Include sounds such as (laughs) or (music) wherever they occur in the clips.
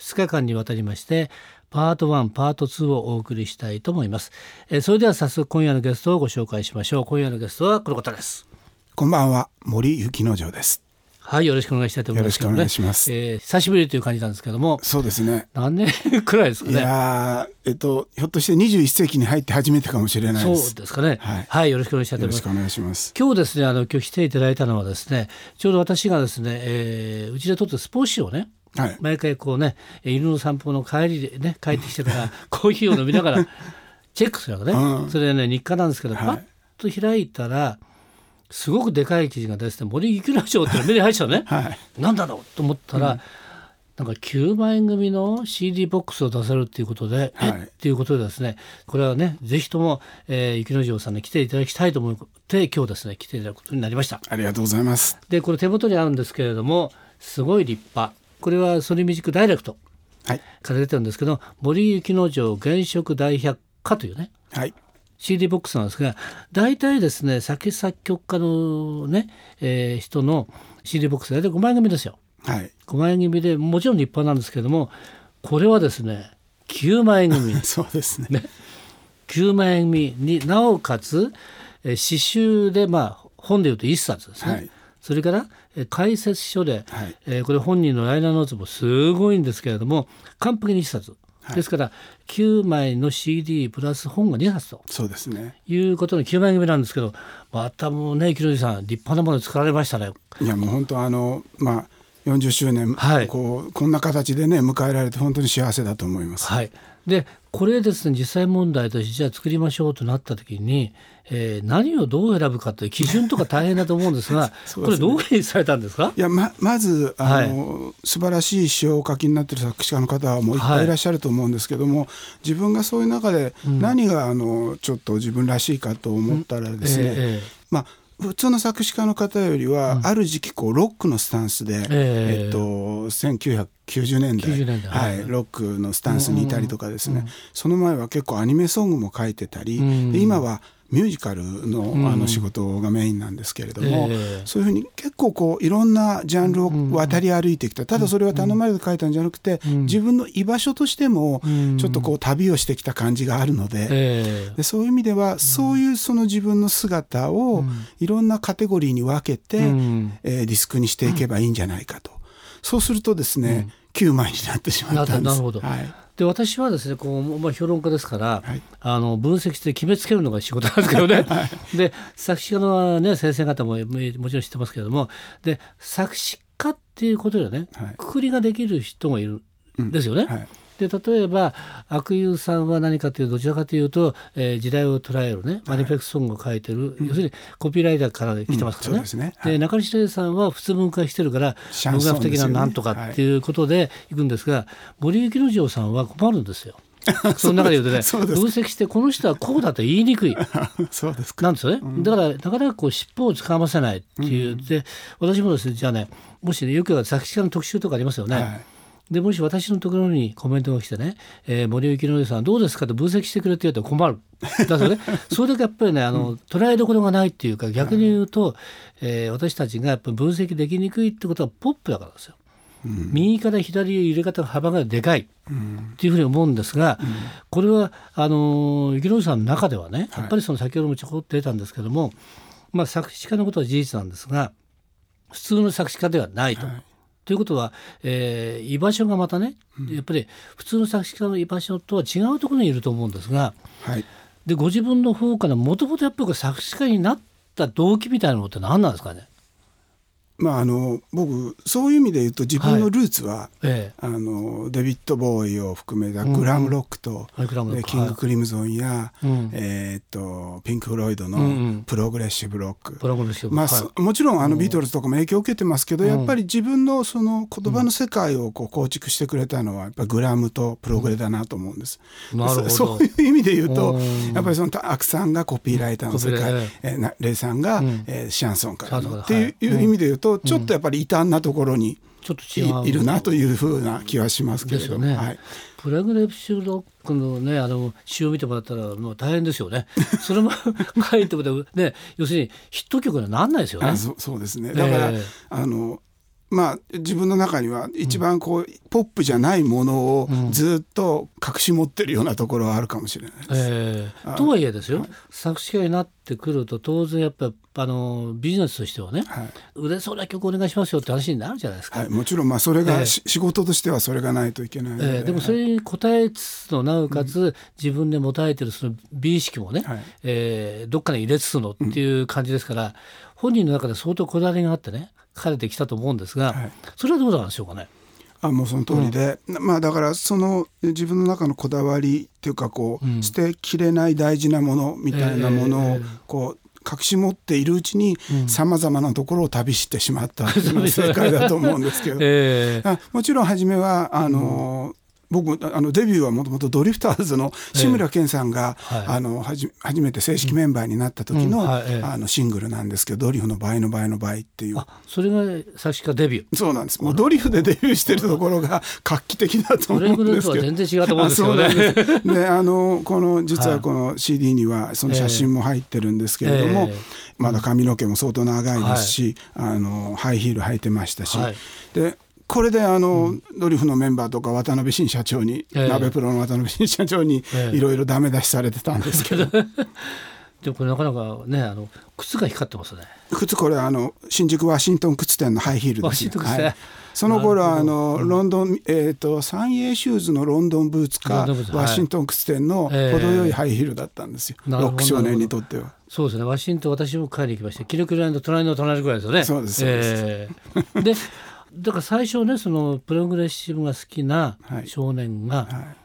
2日間にわたりましてパート1パート2をお送りしたいと思います、えー、それでは早速今夜のゲストをご紹介しましょう。今夜のゲストはこの方です。こんばんは。森幸之丞です。はいよろしくお願いしたいと思います、ね、よろしくお願いします、えー、久しぶりという感じなんですけどもそうですね。何年くらいですかね？いやえっとひょっとして21世紀に入って初めてかもしれないそうですかね、はい、はい、よろしくお願いしたいと思います。よろしくお願いします。今日ですねあの今日来ていただいたのはですねちょうど私がですね、えー、うちで撮ってスポーツ紙をねはい、毎回こうね犬の散歩の帰りでね帰ってきてから (laughs) コーヒーを飲みながらチェックするわけね、うん、それでね日課なんですけど、はい、パッと開いたらすごくでかい記事が出て森幸之丞って目に入っちゃうね、(laughs) はい、なんだろうと思ったら、うん、なんか9万円組の CD ボックスを出せるっていうことで、はい、えっていうことでですねこれはねぜひとも、えー、幸之丞さんに来ていただきたいと思って今日ですね来ていただくことになりました。ありがとうございます。でこれ手元にあるんですけれどもすごい立派これはソニーミュージックダイレクトから出てるんですけど、はい、森幸之丞原色大百科というね、はい、CD ボックスなんですが大体ですね作作曲家のね、えー、人の CD ボックス大体5枚組ですよ。はい、5枚組でもちろん立派なんですけどもこれはですね9枚組。(laughs) そうですね。ね。9枚組になおかつ、えー、詩集でまあ本でいうと1冊ですね。はいそれから解説書で、はい、えー、これ本人のライナーノーツもすごいんですけれども完璧に1冊、はい、ですから9枚の CD プラス本が2冊。とそうですね。いうことの9枚組なんですけどまたもうね木さん立派なもの作られましたね。いやもう本当あのまあ40周年、はい、こうこんな形でね迎えられて本当に幸せだと思います。はい、でこれですね実際問題としてじゃあ作りましょうとなった時にえー、何をどう選ぶかという基準とか大変だと思うんですが (laughs) す、ね、これどういされたんですか？いやままずあの、はい、素晴らしい詩をお書きになっている作詞家の方はもういっぱいいらっしゃると思うんですけども、はい、自分がそういう中で何があのちょっと自分らしいかと思ったらですね、うんえー、まあ普通の作詞家の方よりは、ある時期こうロックのスタンスで、えっと1990年代年代、はい、ロックのスタンスにいたりとかですね、その前は結構アニメソングも書いてたり、で今はミュージカルのあの仕事がメインなんですけれども、うんえ。ー、そういうふうに結構こういろんなジャンルを渡り歩いてきた。ただそれは頼まれて書いたんじゃなくて、うん、自分の居場所としてもちょっとこう旅をしてきた感じがあるのでえー、でそういう意味ではそういうその自分の姿をいろんなカテゴリーに分けて、うん、えー、ディスクにしていけばいいんじゃないかと。そうするとですね、9枚になってしまったんです。なるほど、はいで私はですねこう、まあ、評論家ですから、はい、あの分析して決めつけるのが仕事なんですけどね、はい、(laughs) で作詞家の、ね、先生方ももちろん知ってますけれどもで作詞家っていうことでね、はい、くくりができる人がいるんですよね。うんで例えば悪友さんは何かというとどちらかというと、えー、時代を捉えるねマニフェクトソングを書いてる、はい、要するにコピーライターから来てますからね。うん、で、ね。はい、中西礼さんは普通文化してるから文学的ななんとかっていうことでい。くんですが、はい、森幸之丞さんは困るんですよ。(laughs) その中で言うとね分析してこの人はこうだと言いにくい。(laughs) そうですなんですよね、うん、だからなかなかこう尻尾をつかませないっていう、うん、で私もですねじゃあねもしねよく作詞家の特集とかありますよね、はいでもし私のところにコメントが来てね、えー、森幸之さんどうですかと分析してくれて言うと困る。だからね (laughs) それだけやっぱりねあの、捉えどころがないっていうか逆に言うと、えー、私たちがやっぱり分析できにくいってことはポップだからですよ。うん、右から左へ入れ方の幅がでかいっていうふうに思うんですが、うん、これはあの幸之さんの中ではねやっぱりその先ほどもちょこっと出たんですけども、まあ、作詞家のことは事実なんですが普通の作詞家ではないと。はいということは、えー、居場所がまたね、やっぱり普通の作詞家の居場所とは違うところにいると思うんですが、はい、でご自分の方からもともとやっぱり作詞家になった動機みたいなのって何なんですかね？まあ、あの僕そういう意味で言うと自分のルーツは、はいええ、あのデビッド・ボーイを含めたグラムロックと、うんうん、キング・クリムゾンや、はい、えー、っとピンク・フロイドのプログレッシブロック、うんうん、まあ、もちろんあのビートルズとかも影響を受けてますけど、やっぱり自分のその言葉の世界をこう構築してくれたのはやっぱグラムとプログレだなと思うんです。そういう意味で言うとやっぱりそのアクさんがコピーライターの世界、えー、レイさんが、うん、えー、シャンソンからっていう意味で言うと、ちょっとやっぱり異端なところにちょっと違ういるなというふうな気はしますけれど、ね、はい、プレグレプシュロックのねあの詩を見てもらったらもう大変ですよね。(laughs) それも (laughs) 書いてもね要するにヒット曲にはなんないですよね。そそうですね。だから、えー、あのまあ、自分の中には一番こう、うん、ポップじゃないものをずっと隠し持ってるようなところはあるかもしれないです。えー、とはいえですよ、はい、作詞家になってくると当然やっぱあのビジネスとしてはね、はい、売れそうな曲お願いしますよって話になるじゃないですか。はい、もちろんまあそれが、えー、仕事としてはそれがないといけないえー、でもそれに応えつつのなおかつ、自分で持たれてるその美意識もね、はい、えー、どっかに入れつつのっていう感じですから、うん、本人の中で相当こだわりがあってね書かれてきたと思うんですが、はい、それはどうなんでしょうかね？あもうその通りで、うん、まあだからその自分の中のこだわりっていうかこう、うん、捨てきれない大事なものみたいなものをこう、隠し持っているうちにさまざまなところを旅してしまったっていうのが正解だと思うんですけど、(laughs) えー、もちろん初めはあの、僕あのデビューはもともとドリフターズの志村けんさんが、えー、あのはじ初めて正式メンバーになった時のうん。はいえー、あのシングルなんですけど「ドリフの倍の倍の倍」っていう。それが最初からデビュー。そうなんです。もうドリフでデビューしてるところが画期的だと思うんですけど。全然違うと思うんですよね。であのこの実はこの CD にはその写真も入ってるんですけれども、えー、まだ髪の毛も相当長いですし、はい、あのハイヒール履いてましたし、はい、でこれであの、うん、ドリフのメンバーとか渡辺新社長に、えー、鍋プロの渡辺新社長にいろいろダメ出しされてたんですけど。(laughs) でもこれなかなかねあの靴が光ってますね。靴これあの新宿ワシントン靴店のハイヒールです、ね。はい、その頃あの、うん、ロンドンえっ、ー、と三栄シューズのロンドンブーツかワシントン靴店の程よいハイヒールだったんですよ。えー、ロック少年にとっては。そうですね。ワシントン私も買いに行きました。キルクランド隣の隣ぐらいですよね。そうです。えー、で。だから最初ねそのプログレッシブが好きな少年が、はい。はい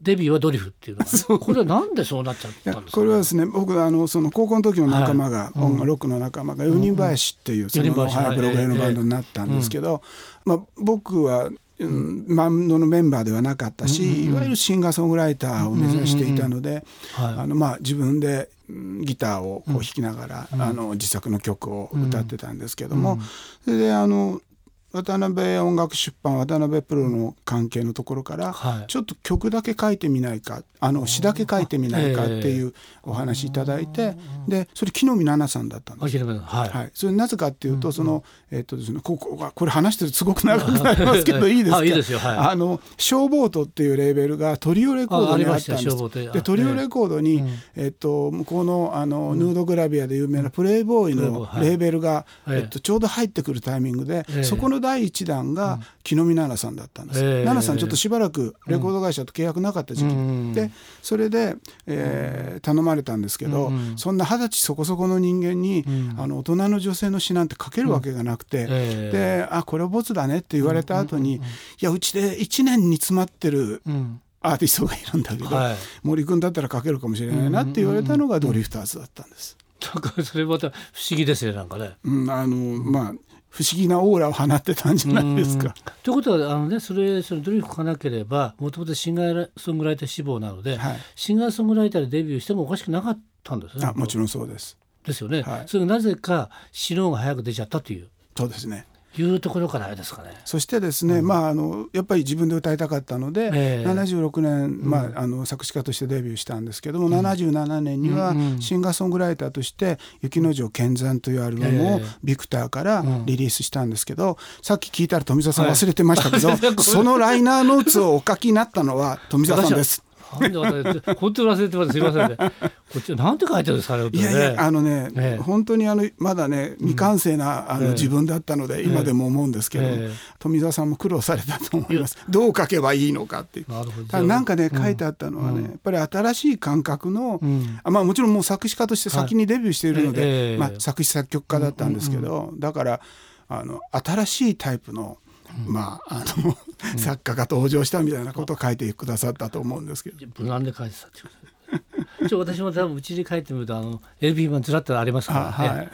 デビューはドリフっていうのは (laughs) これはなんでそうなっちゃったんですか、これはですね僕あのその高校の時の仲間が、はい。うん、ロックの仲間が四人林っていう、その、はい、プログレのバンドになったんですけど、まあ、僕はうん、バンドのメンバーではなかったし、うんうん、いわゆるシンガーソングライターを目指していたので、あのまあ、自分でギターをこう弾きながら、うん、あの自作の曲を歌ってたんですけども、それであの渡辺音楽出版渡辺プロの関係のところから、はい、ちょっと曲だけ書いてみないかあの詩だけ書いてみないかっていうお話いただいて、でそれ木の実奈々さんだったんです。はい、はい、それなぜかっていうと、そのえっ、とですねこここれ話してるすごく長くなりますけど (laughs) いいですか？いいですよ。はい、あの消防トっていうレーベルがトリオレコードにあったんです。で。トリオレコードに、えっと向こうのあのヌードグラビアで有名なプレイボーイのレーベルが、えっとちょうど入ってくるタイミングで、そこの第一弾が木の実奈々さんだったんです。奈々さんちょっとしばらくレコード会社と契約なかった時期。で。それで、えー、頼まれたんですけど、うん、そんな二十歳そこそこの人間に、うん、あの大人の女性の詩なんて書けるわけがなくて、で「あこれボツだね」って言われた後に、いやうちで1年に詰まってる、アーティストがいるんだけど、はい、森君だったら書けるかもしれないなって言われたのがドリフターズだったんです。だからそれまた不思議ですねなんかね。うん、あのまあ不思議なオーラを放ってたんじゃないですか。ということはあの、ね、それそれ努力がなければもともとシンガーソングライター志望なので、はい、シンガーソングライターでデビューしてもおかしくなかったんですね。あもちろんそうです。ですよね。はい、それがなぜか死の方が早く出ちゃったという。そうですね。いうところからですかね。そしてですね、うん、まああのやっぱり自分で歌いたかったので、えー、76年、まああの作詞家としてデビューしたんですけども、うん、77年にはシンガーソングライターとして「雪之丞健山」というアルバムをビクターからリリースしたんですけど、さっき聞いたら富澤さん忘れてましたけど、(laughs) はい、そのライナーノーツをお書きになったのは富澤さんです。なんで私本当に忘れてますすいませんね。こっちなんて書いてるんですかね。いやいやあのね、ええ、本当にあのまだね未完成な、うん、あの、自分だったので、今でも思うんですけど、え、富澤さんも苦労されたと思います。どう書けばいいのかっていう。なるほど。なんかね書いてあったのはね、うん、やっぱり新しい感覚の、うん、まあもちろんもう作詞家として先にデビューしているので、まあ作詞作曲家だったんですけど、だからあの新しいタイプのまああの、うん、作家が登場したみたいなことを書いてくださったと思うんですけど。無難で書いてたってこと (laughs) ちょ私も多分うちに書いてみるとあの LP 版ずらっとありますからね。はい、い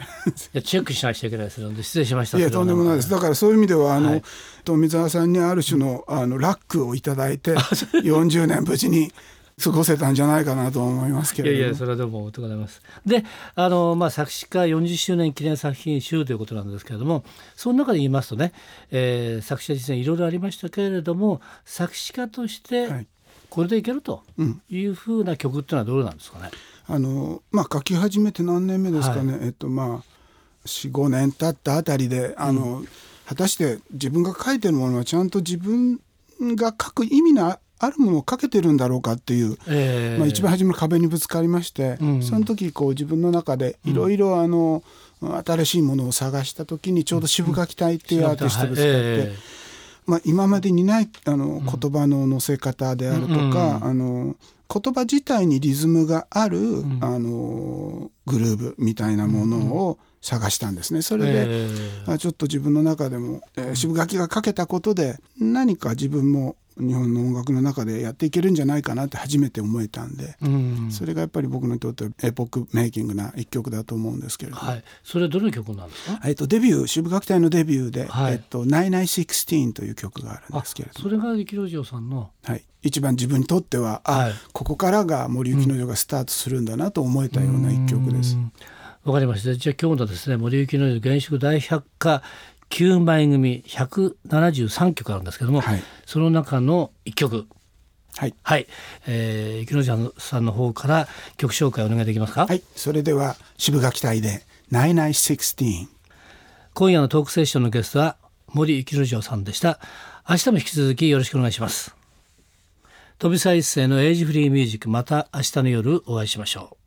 やチェックしなきゃいけないですので失礼しました。いやとんでもないです。だからそういう意味ではあの、はい、富澤さんにある種のあのラックを頂いて40年無事に過ごせたんじゃないかなと思いますけれどいやいやそれはでもとございます。であの、まあ、作詞家40周年記念作品集ということなんですけれどもその中で言いますとね、えー、作詞家実践いろいろありましたけれども作詞家としてこれでいけるというふうな曲っていうのはどれなんですかね、うん、あのまあ書き始めて何年目ですかね、はい、えっとまあ45年経ったあたりであの、うん、果たして自分が書いてるものはちゃんと自分が書く意味のあるものをかけてるんだろうかっていう、えー、まあ、一番初めの壁にぶつかりまして、うん、その時こう自分の中でいろいろあの、うん、新しいものを探した時にちょうど渋垣隊っていうアーティストぶつかって。えー、まあ、今までにないあの言葉の乗せ方であるとか、あの言葉自体にリズムがある、あのグルーブみたいなものを探したんですね。それで、えー、ちょっと自分の中でも、えー、渋垣がかけたことで何か自分も日本の音楽の中でやっていけるんじゃないかなって初めて思えたんで、うん、それがやっぱり僕にとってエポックメイキングな一曲だと思うんですけれども、はい、それどの曲なんですか、えっと、デビュー渋楽隊のデビューで「はい。えっと、9916」という曲があるんですけれども。それが力之丞さんの、はい、一番自分にとってはあ、はい、ここからが森幸之丞がスタートするんだなと思えたような一曲です。わかりました。じゃあ今日のですね森幸之丞原宿大百科9枚組173曲あるんですけども、はい、その中の1曲はい、はい、えー、池野さんの方から曲紹介お願いできますか？はい、それでは渋垣隊で9916今夜のトークセッションのゲストは森幸之丞さんでした。明日も引き続きよろしくお願いします。飛び一世のエイジフリーミュージックまた明日の夜お会いしましょう。